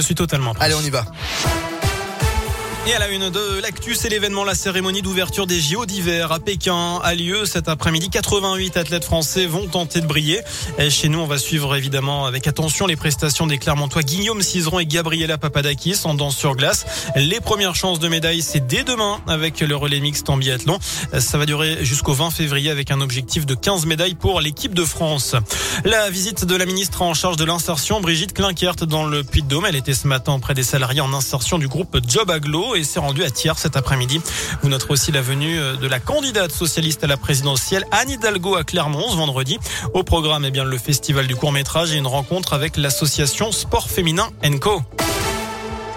Je suis totalement prêt. Allez, on y va. Et à la une de l'actu, c'est l'événement, la cérémonie d'ouverture des JO d'hiver à Pékin a lieu cet après-midi. 88 athlètes français vont tenter de briller. Et chez nous, on va suivre évidemment avec attention les prestations des Clermontois Guillaume Cizeron et Gabriela Papadakis en danse sur glace. Les premières chances de médaille, c'est dès demain avec le relais mixte en biathlon. Ça va durer jusqu'au 20 février avec un objectif de 15 médailles pour l'équipe de France. La visite de la ministre en charge de l'insertion, Brigitte Klinkert, dans le Puy-de-Dôme. Elle était ce matin auprès des salariés en insertion du groupe Job Aglo et s'est rendu à Thiers cet après-midi. Vous noterez aussi la venue euh, de la candidate socialiste à la présidentielle Anne Hidalgo à Clermont ce vendredi. Au programme, eh bien, le festival du court-métrage et une rencontre avec l'association Sport Féminin Co.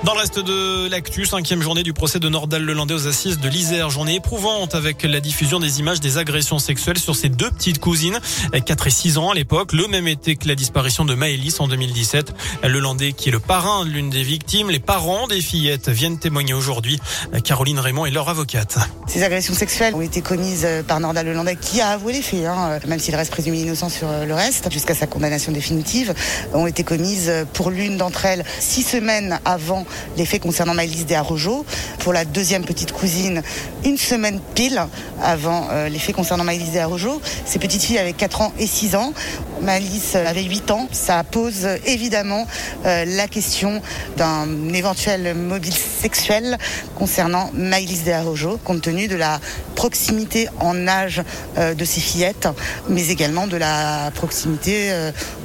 Dans le reste de l'actu, cinquième journée du procès de Nordal Lelandais aux assises de l'Isère. Journée éprouvante avec la diffusion des images des agressions sexuelles sur ses deux petites cousines, 4 et 6 ans à l'époque, le même été que la disparition de Maëlys en 2017. Lelandais qui est le parrain de l'une des victimes, les parents des fillettes viennent témoigner aujourd'hui. Caroline Raymond est leur avocate. Ces agressions sexuelles ont été commises par Nordal Lelandais qui a avoué les faits, hein, même s'il reste présumé innocent sur le reste, jusqu'à sa condamnation définitive, ont été commises pour l'une d'entre elles six semaines avant les faits concernant Maëlys Desarrojo. Pour la deuxième petite cousine, une semaine pile avant euh, les faits concernant Maëlys Desarrojo. Ces petites filles avaient 4 ans et 6 ans. Maëlys avait 8 ans. Ça pose évidemment euh, la question d'un éventuel mobile sexuel concernant Maëlys Desarrojo, compte tenu de la proximité en âge euh, de ces fillettes, mais également de la proximité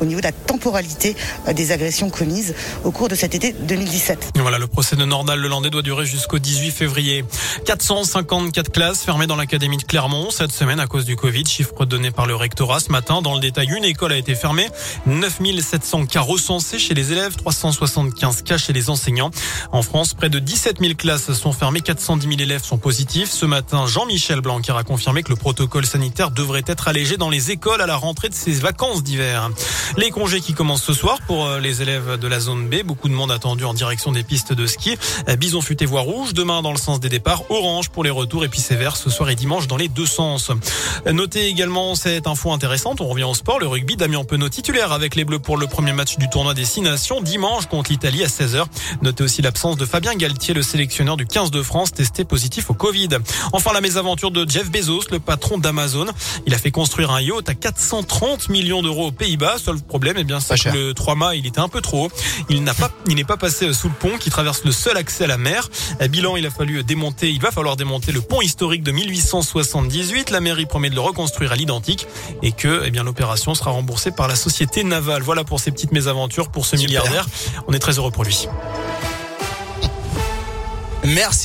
au niveau de la temporalité des agressions commises au cours de cet été 2017. Voilà, le procès de Nordal Lelandais doit durer jusqu'au 18 février. 454 classes fermées dans l'académie de Clermont cette semaine à cause du Covid. Chiffre donné par le rectorat ce matin. Dans le détail, une école a été fermée. 9700 cas recensés chez les élèves, 375 cas chez les enseignants. En France, près de 17 000 classes sont fermées, 410 000 élèves sont positifs. Ce matin, Jean-Michel Blanquer a confirmé que le protocole sanitaire devrait être allégé dans les écoles à la rentrée de ces vacances d'hiver. Les congés qui commencent ce soir pour euh, les élèves de la zone B. Beaucoup de monde attendu en direction des pistes de ski. Bison futé voie rouge demain dans le sens des départs, orange pour les retours et puis sévère ce soir et dimanche dans les deux sens. Notez également cette info intéressante, on revient au sport, le rugby, Damien Penaud titulaire avec les Bleus pour le premier match du tournoi des Six Nations dimanche contre l'Italie à 16h. Notez aussi l'absence de Fabien Galtier, le sélectionneur du 15 de France testé positif au Covid. Enfin la mésaventure de Jeff Bezos, le patron d'Amazon. Il a fait construire un yacht à 430 millions d'euros aux Pays-Bas. Seul problème, eh bien, c'est que le 3 mâts, il était un peu trop haut. Il n'a pas, il n'est pas passé sous le pont qui traverse le seul accès à la mer. Bilan, il a fallu démonter, il va falloir démonter le pont historique de 1878. La mairie promet de le reconstruire à l'identique et que, eh bien, l'opération sera remboursée par la société navale. Voilà pour ces petites mésaventures pour ce Super. milliardaire. On est très heureux pour lui. Merci.